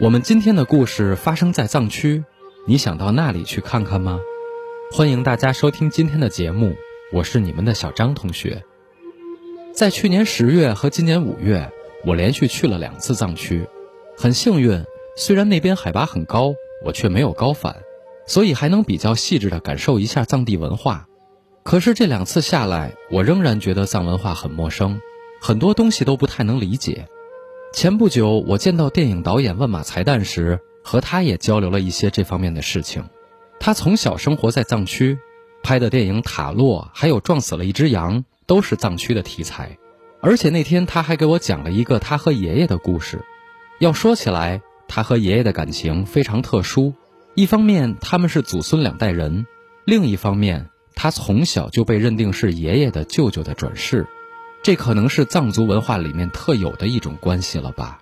我们今天的故事发生在藏区你想到那里去看看吗？欢迎大家收听今天的节目我是你们的小张同学。在去年十月和今年五月，我连续去了两次藏区，很幸运，虽然那边海拔很高，我却没有高反，所以还能比较细致地感受一下藏地文化。可是这两次下来，我仍然觉得藏文化很陌生，很多东西都不太能理解。前不久，我见到电影导演万马才旦时，和他也交流了一些这方面的事情。他从小生活在藏区，拍的电影《塔洛》还有《撞死了一只羊》都是藏区的题材。而且那天他还给我讲了一个他和爷爷的故事。要说起来，他和爷爷的感情非常特殊。一方面他们是祖孙两代人，另一方面他从小就被认定是爷爷的舅舅的转世。这可能是藏族文化里面特有的一种关系了吧。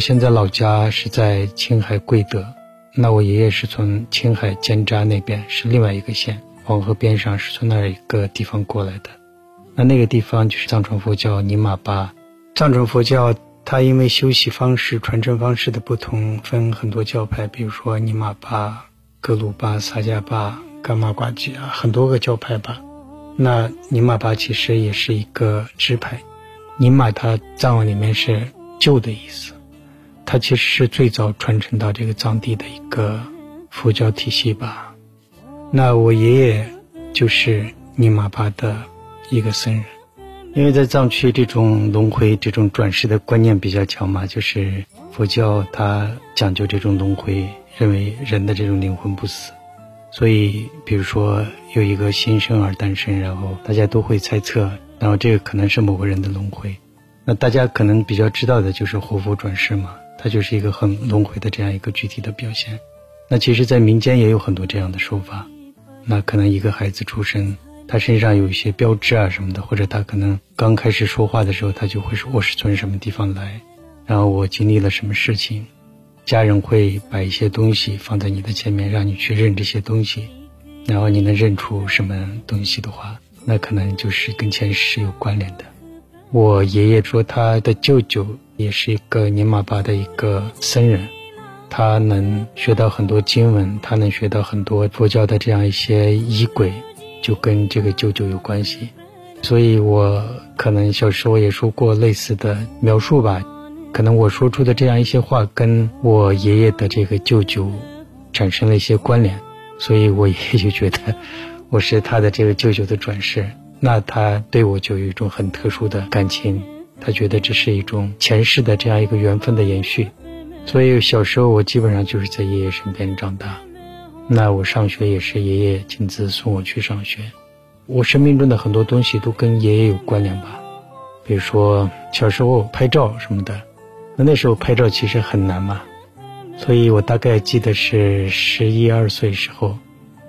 我现在老家是在青海贵德，那我爷爷是从青海尖扎那边，是另外一个县，黄河边上，是从那一个地方过来的。那那个地方就是藏传佛教尼玛巴。藏传佛教它因为修习方式、传承方式的不同，分很多教派，比如说尼玛巴、格鲁巴、萨迦巴、噶玛瓜吉啊，很多个教派吧。那尼玛巴其实也是一个支派，尼玛它藏文里面是旧的意思。它其实是最早传承到这个藏地的一个佛教体系吧。那我爷爷就是尼玛巴的一个僧人，因为在藏区这种轮回、这种转世的观念比较强嘛，就是佛教它讲究这种轮回，认为人的这种灵魂不死，所以比如说有一个新生儿诞生，然后大家都会猜测，然后这个可能是某个人的轮回。那大家可能比较知道的就是活佛转世嘛。它就是一个很轮回的这样一个具体的表现。那其实，在民间也有很多这样的说法。那可能一个孩子出生，他身上有一些标志啊什么的，或者他可能刚开始说话的时候，他就会说我是从什么地方来，然后我经历了什么事情。家人会把一些东西放在你的前面，让你去认这些东西。然后你能认出什么东西的话，那可能就是跟前世有关联的。我爷爷说他的舅舅。也是一个尼玛巴的一个僧人，他能学到很多经文，他能学到很多佛教的这样一些仪轨，就跟这个舅舅有关系。所以我可能小时候也说过类似的描述吧，可能我说出的这样一些话跟我爷爷的这个舅舅产生了一些关联，所以我爷爷就觉得我是他的这个舅舅的转世，那他对我就有一种很特殊的感情。他觉得这是一种前世的这样一个缘分的延续，所以小时候我基本上就是在爷爷身边长大。那我上学也是爷爷亲自送我去上学。我生命中的很多东西都跟爷爷有关联吧，比如说小时候拍照什么的。那那时候拍照其实很难嘛，所以我大概记得是十一二岁时候，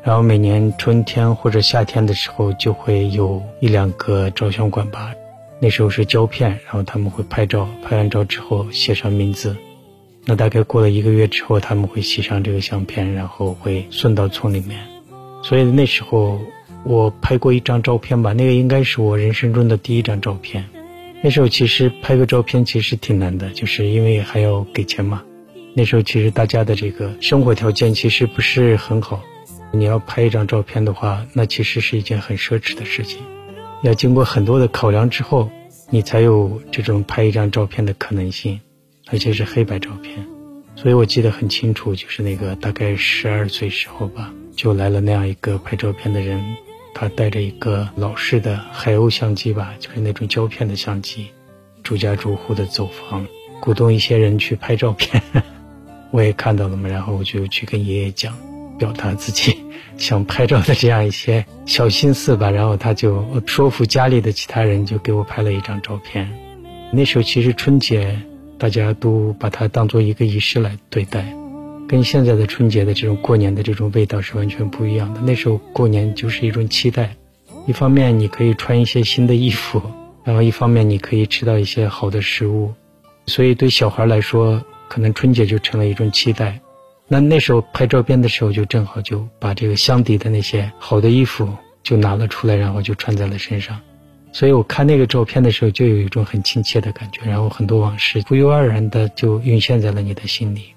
然后每年春天或者夏天的时候就会有一两个照相馆吧。那时候是胶片，然后他们会拍照，拍完照之后写上名字。那大概过了一个月之后，他们会洗上这个相片，然后会送到村里面。所以那时候我拍过一张照片吧，那个应该是我人生中的第一张照片。那时候其实拍个照片其实挺难的，就是因为还要给钱嘛。那时候其实大家的这个生活条件其实不是很好，你要拍一张照片的话，那其实是一件很奢侈的事情。要经过很多的考量之后，你才有这种拍一张照片的可能性，而且是黑白照片。所以我记得很清楚，就是那个大概十二岁时候吧，就来了那样一个拍照片的人，他带着一个老式的海鸥相机吧，就是那种胶片的相机，逐家逐户的走访，鼓动一些人去拍照片，我也看到了嘛，然后我就去跟爷爷讲，表达自己 想拍照的这样一些小心思吧，然后他就说服家里的其他人，就给我拍了一张照片。那时候其实春节大家都把它当做一个仪式来对待，跟现在的春节的这种过年的这种味道是完全不一样的。那时候过年就是一种期待，一方面你可以穿一些新的衣服，然后一方面你可以吃到一些好的食物。所以对小孩来说，可能春节就成了一种期待。那那时候拍照片的时候，就正好就把这个箱底的那些好的衣服就拿了出来，然后就穿在了身上。所以我看那个照片的时候，就有一种很亲切的感觉，然后很多往事不由而然的就涌现在了你的心里。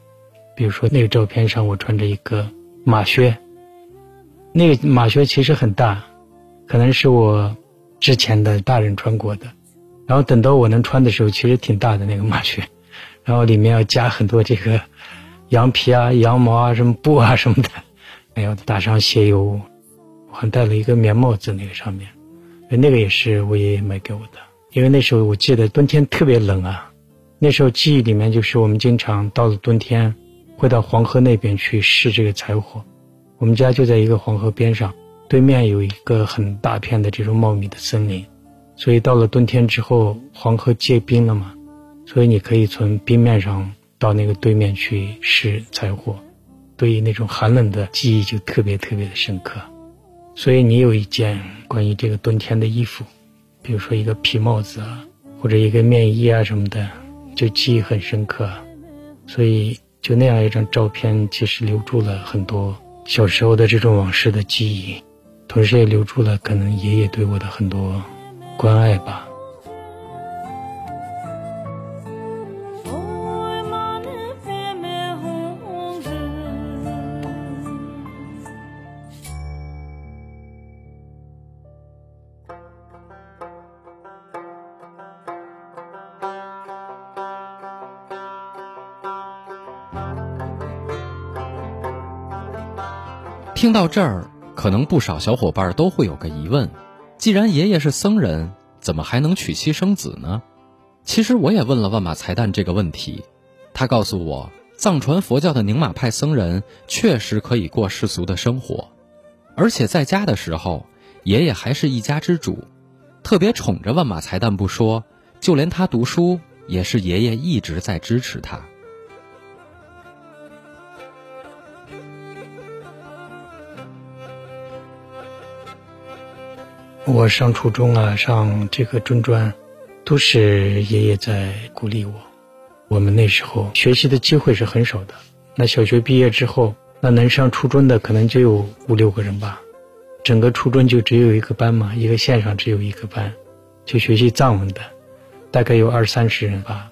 比如说那个照片上，我穿着一个马靴，那个马靴其实很大，可能是我之前的大人穿过的。然后等到我能穿的时候，其实挺大的那个马靴，然后里面要加很多这个羊皮啊、羊毛啊、什么布啊什么的，还要打上鞋油，我还戴了一个棉帽子，那个上面，那个也是我爷爷买给我的。因为那时候我记得冬天特别冷啊，那时候记忆里面就是我们经常到了冬天，会到黄河那边去试这个柴火。我们家就在一个黄河边上，对面有一个很大片的这种茂密的森林。所以到了冬天之后，黄河结冰了嘛，所以你可以从冰面上到那个对面去拾柴火，对于那种寒冷的记忆就特别特别的深刻。所以你有一件关于这个冬天的衣服，比如说一个皮帽子啊，或者一个棉衣啊什么的，就记忆很深刻。所以就那样一张照片，其实留住了很多小时候的这种往事的记忆，同时也留住了可能爷爷对我的很多。关爱吧。听到这儿，可能不少小伙伴都会有个疑问。既然爷爷是僧人，怎么还能娶妻生子呢？其实我也问了万马才旦这个问题，他告诉我，藏传佛教的宁玛派僧人确实可以过世俗的生活，而且在家的时候，爷爷还是一家之主，特别宠着万马才旦不说，就连他读书也是爷爷一直在支持他。我上初中啊，上这个中专，都是爷爷在鼓励我。我们那时候学习的机会是很少的。那小学毕业之后，那能上初中的可能就有五六个人吧。整个初中就只有一个班嘛，一个县上只有一个班，就学习藏文的，大概有二三十人吧。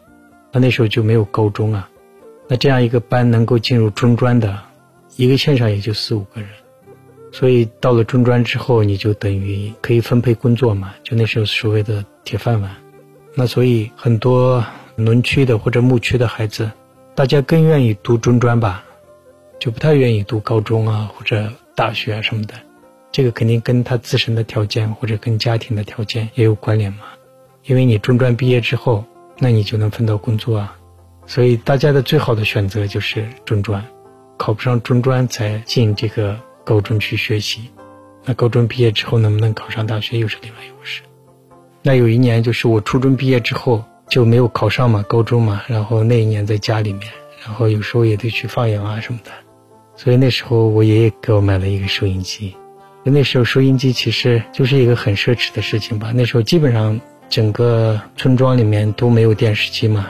那那时候就没有高中啊。那这样一个班能够进入中专的，一个县上也就四五个人。所以到了中专之后，你就等于可以分配工作嘛，就那时候所谓的铁饭碗。那所以很多农区的或者牧区的孩子，大家更愿意读中专吧，就不太愿意读高中啊或者大学啊什么的。这个肯定跟他自身的条件或者跟家庭的条件也有关联嘛。因为你中专毕业之后，那你就能分到工作啊。所以大家的最好的选择就是中专，考不上中专才进这个。高中去学习，那高中毕业之后能不能考上大学又是另外一回事。那有一年就是我初中毕业之后就没有考上嘛，高中嘛，然后那一年在家里面，然后有时候也得去放羊啊什么的，所以那时候我爷爷给我买了一个收音机。那时候收音机其实就是一个很奢侈的事情吧。那时候基本上整个村庄里面都没有电视机嘛，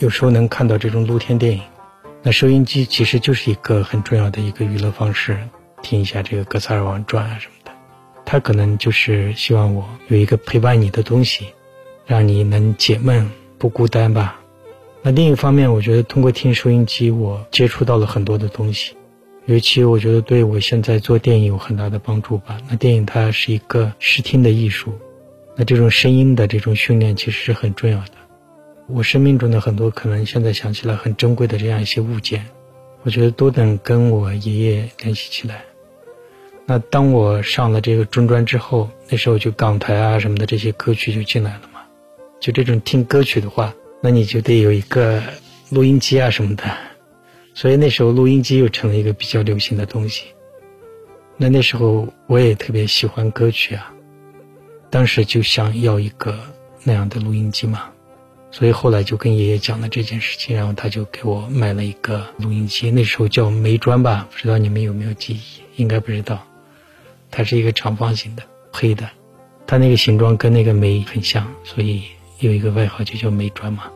有时候能看到这种露天电影。那收音机其实就是一个很重要的一个娱乐方式，听一下这个《格萨尔王传》啊什么的。他可能就是希望我有一个陪伴你的东西，让你能解闷不孤单吧。那另一方面，我觉得通过听收音机，我接触到了很多的东西，尤其我觉得对我现在做电影有很大的帮助吧。那电影它是一个视听的艺术，那这种声音的这种训练其实是很重要的。我生命中的很多可能现在想起来很珍贵的这样一些物件，我觉得都能跟我爷爷联系起来。那当我上了这个中专之后，那时候就港台啊什么的这些歌曲就进来了嘛。就这种听歌曲的话，那你就得有一个录音机啊什么的。所以那时候录音机又成了一个比较流行的东西。那那时候我也特别喜欢歌曲啊，当时就想要一个那样的录音机嘛。所以后来就跟爷爷讲了这件事情，然后他就给我买了一个录音机，那时候叫梅砖吧，不知道你们有没有记忆？应该不知道。它是一个长方形的，黑的，它那个形状跟那个煤很像，所以有一个外号就叫煤砖嘛。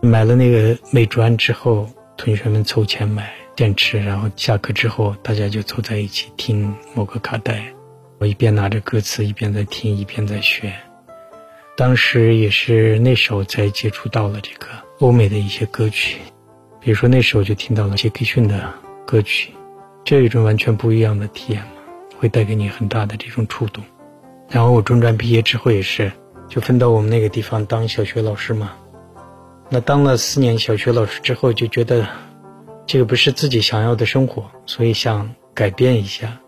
买了那个煤砖之后，同学们凑钱买电池，然后下课之后大家就凑在一起听某个卡带，我一边拿着歌词一边在听，一边在学。当时也是那时候才接触到了这个欧美的一些歌曲，比如说那时候就听到了杰克逊的歌曲，这有一种完全不一样的体验嘛，会带给你很大的这种触动。然后我中专毕业之后也是，就分到我们那个地方当小学老师嘛。那当了四年小学老师之后，就觉得这个不是自己想要的生活，所以想改变一下。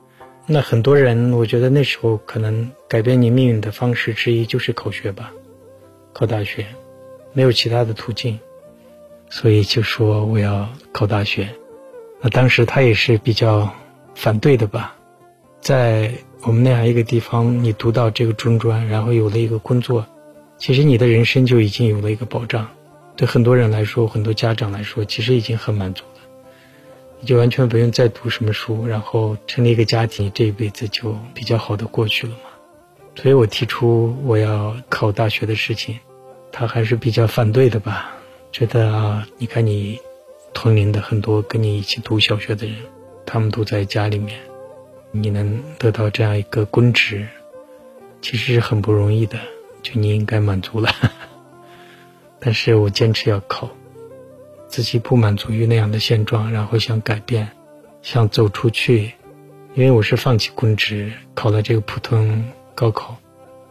那很多人，我觉得那时候可能改变你命运的方式之一就是考学吧，考大学，没有其他的途径，所以就说我要考大学。那当时他也是比较反对的吧，在我们那样一个地方，你读到这个中专，然后有了一个工作，其实你的人生就已经有了一个保障。对很多人来说，很多家长来说，其实已经很满足。你就完全不用再读什么书，然后成立一个家庭，这一辈子就比较好的过去了嘛。所以我提出我要考大学的事情，他还是比较反对的吧，觉得啊，你看你同龄的很多跟你一起读小学的人，他们都在家里面，你能得到这样一个公职，其实是很不容易的，就你应该满足了。但是我坚持要考。自己不满足于那样的现状，然后想改变，想走出去。因为我是放弃公职，考了这个普通高考，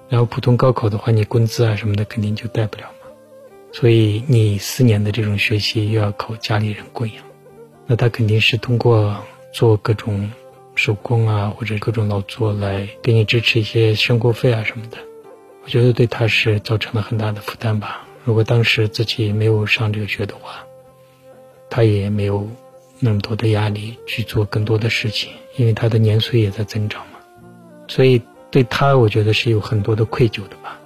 然后普通高考的话，你工资啊什么的肯定就带不了嘛。所以你四年的这种学习又要靠家里人供养，那他肯定是通过做各种手工啊或者各种劳作来给你支持一些生活费啊什么的。我觉得对他是造成了很大的负担吧。如果当时自己没有上这个学的话。他也没有那么多的压力去做更多的事情，因为他的年岁也在增长嘛，所以对他，我觉得是有很多的愧疚的吧。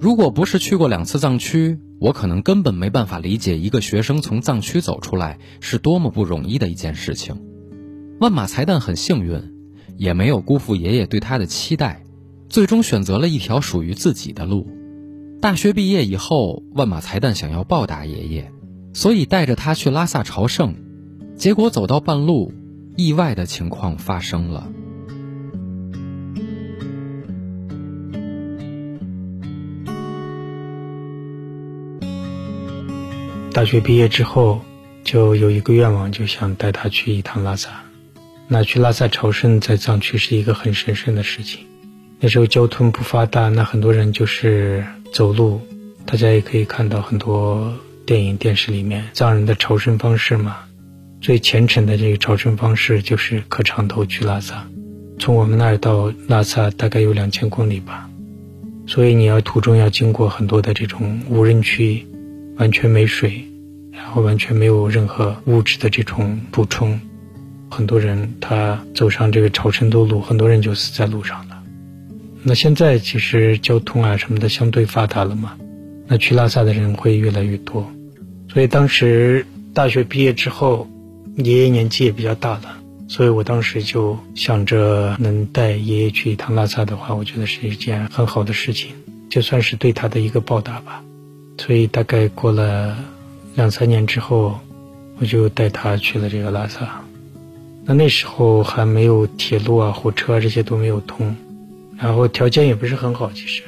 如果不是去过两次藏区，我可能根本没办法理解一个学生从藏区走出来是多么不容易的一件事情。万马才旦很幸运，也没有辜负爷爷对他的期待，最终选择了一条属于自己的路。大学毕业以后，万马才旦想要报答爷爷，所以带着他去拉萨朝圣，结果走到半路，意外的情况发生了。大学毕业之后，就有一个愿望，就想带他去一趟拉萨。那去拉萨朝圣，在藏区是一个很神圣的事情。那时候交通不发达，那很多人就是走路。大家也可以看到很多电影、电视里面藏人的朝圣方式嘛。最虔诚的这个朝圣方式就是磕长头去拉萨。从我们那儿到拉萨大概有两千公里吧，所以你要途中要经过很多的这种无人区。完全没水，然后完全没有任何物质的这种补充，很多人他走上这个朝圣的路，很多人就死在路上了。那现在其实交通啊什么的相对发达了嘛，那去拉萨的人会越来越多。所以当时大学毕业之后，爷爷年纪也比较大了，所以我当时就想着能带爷爷去一趟拉萨的话，我觉得是一件很好的事情，就算是对他的一个报答吧。所以大概过了两三年之后，我就带他去了这个拉萨。那那时候还没有铁路啊、火车啊这些都没有通，然后条件也不是很好，其实。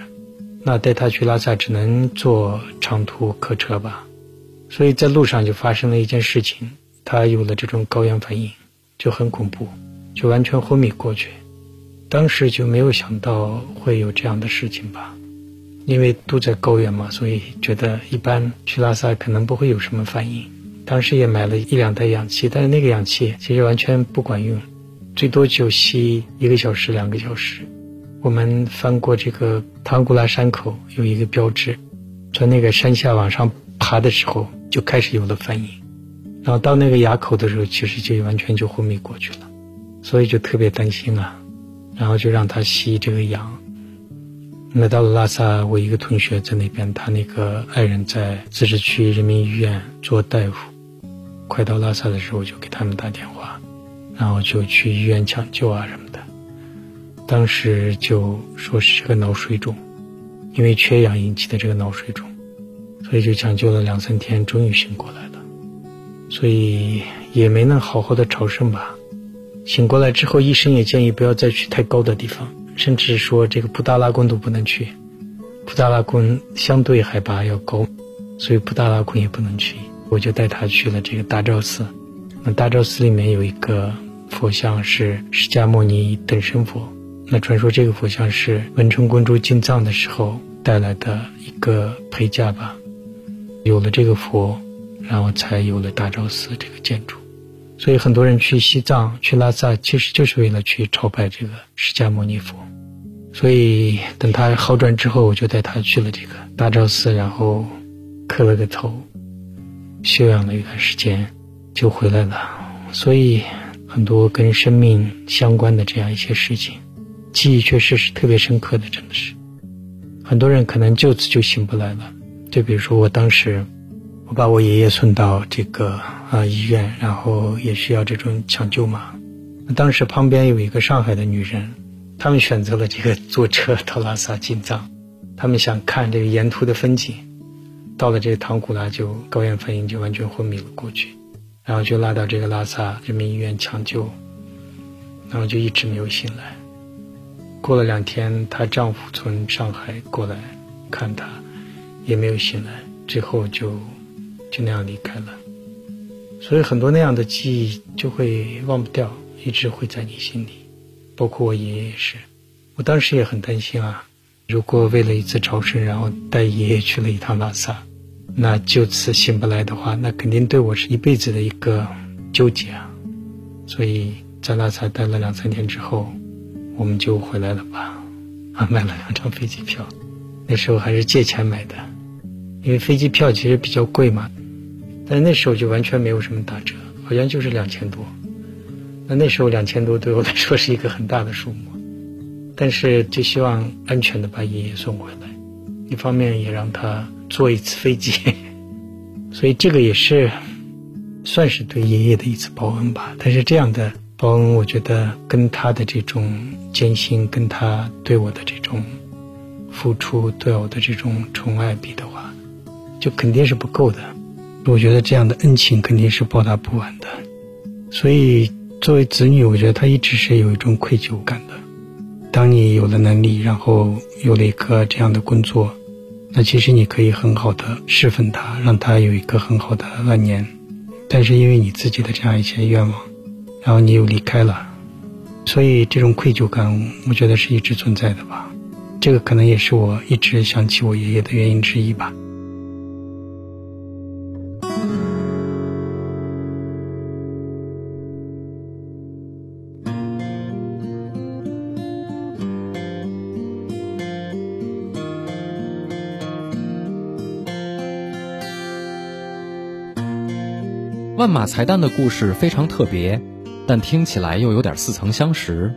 那带他去拉萨只能坐长途客车吧。所以在路上就发生了一件事情，他有了这种高原反应，就很恐怖，就完全昏迷过去。当时就没有想到会有这样的事情吧，因为都在高原嘛，所以觉得一般去拉萨可能不会有什么反应。当时也买了一两袋氧气，但是那个氧气其实完全不管用，最多就吸一个小时、两个小时。我们翻过这个唐古拉山口，有一个标志，从那个山下往上爬的时候就开始有了反应，然后到那个垭口的时候，其实就完全就昏迷过去了，所以就特别担心啊，然后就让他吸这个氧。来到了拉萨，我一个同学在那边，他那个爱人在自治区人民医院做大夫，快到拉萨的时候我就给他们打电话，然后就去医院抢救啊什么的。当时就说是个脑水肿，因为缺氧引起的这个脑水肿，所以就抢救了两三天，终于醒过来了。所以也没能好好的朝圣吧。醒过来之后，医生也建议不要再去太高的地方，甚至说这个布达拉宫都不能去。布达拉宫相对海拔要高，所以布达拉宫也不能去。我就带他去了这个大昭寺。那大昭寺里面有一个佛像是释迦牟尼等身佛。那传说这个佛像是文成公主进藏的时候带来的一个陪嫁吧，有了这个佛，然后才有了大昭寺这个建筑。所以很多人去西藏、去拉萨，其实就是为了去朝拜这个释迦牟尼佛。所以等他好转之后，我就带他去了这个大昭寺，然后磕了个头，休养了一段时间，就回来了。所以很多跟生命相关的这样一些事情。记忆确实是特别深刻的，真的是，很多人可能就此就醒不来了。就比如说我当时，我把我爷爷送到这个啊医院，然后也需要这种抢救嘛。当时旁边有一个上海的女人，他们选择了这个坐车到拉萨进藏，他们想看这个沿途的风景。到了这个唐古拉就高原反应就完全昏迷了过去，然后就拉到这个拉萨人民医院抢救，然后就一直没有醒来。过了两天，她丈夫从上海过来看她，也没有醒来，最后就就那样离开了。所以很多那样的记忆就会忘不掉，一直会在你心里。包括我爷爷也是，我当时也很担心啊。如果为了一次朝圣，然后带爷爷去了一趟拉萨，那就此醒不来的话，那肯定对我是一辈子的一个纠结啊。所以在拉萨待了两三天之后。我们就回来了吧，啊，买了两张飞机票，那时候还是借钱买的，因为飞机票其实比较贵嘛，但那时候就完全没有什么打折，好像就是两千多。那那时候两千多对我来说是一个很大的数目，但是就希望安全的把爷爷送回来，一方面也让他坐一次飞机，所以这个也是算是对爷爷的一次报恩吧。但是这样的。报恩，我觉得跟他的这种艰辛，跟他对我的这种付出，对我的这种宠爱比的话，就肯定是不够的。我觉得这样的恩情肯定是报答不完的。所以作为子女，我觉得他一直是有一种愧疚感的。当你有了能力，然后有了一个这样的工作，那其实你可以很好的侍奉他，让他有一个很好的晚年。但是因为你自己的这样一些愿望。然后你又离开了，所以这种愧疚感，我觉得是一直存在的吧。这个可能也是我一直想起我爷爷的原因之一吧。马才旦的故事非常特别。但听起来又有点似曾相识。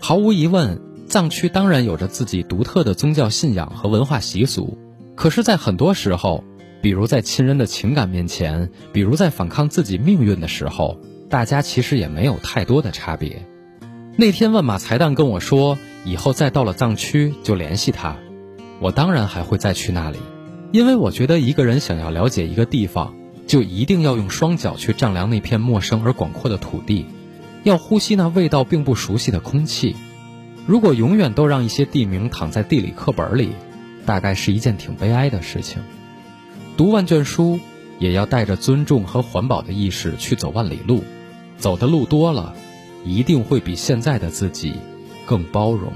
毫无疑问，藏区当然有着自己独特的宗教信仰和文化习俗。可是，在很多时候，比如在亲人的情感面前，比如在反抗自己命运的时候，大家其实也没有太多的差别。那天万马才旦跟我说，以后再到了藏区就联系他。我当然还会再去那里，因为我觉得一个人想要了解一个地方，就一定要用双脚去丈量那片陌生而广阔的土地。要呼吸那味道并不熟悉的空气，如果永远都让一些地名躺在地理课本里，大概是一件挺悲哀的事情。读万卷书，也要带着尊重和环保的意识去走万里路，走的路多了，一定会比现在的自己更包容。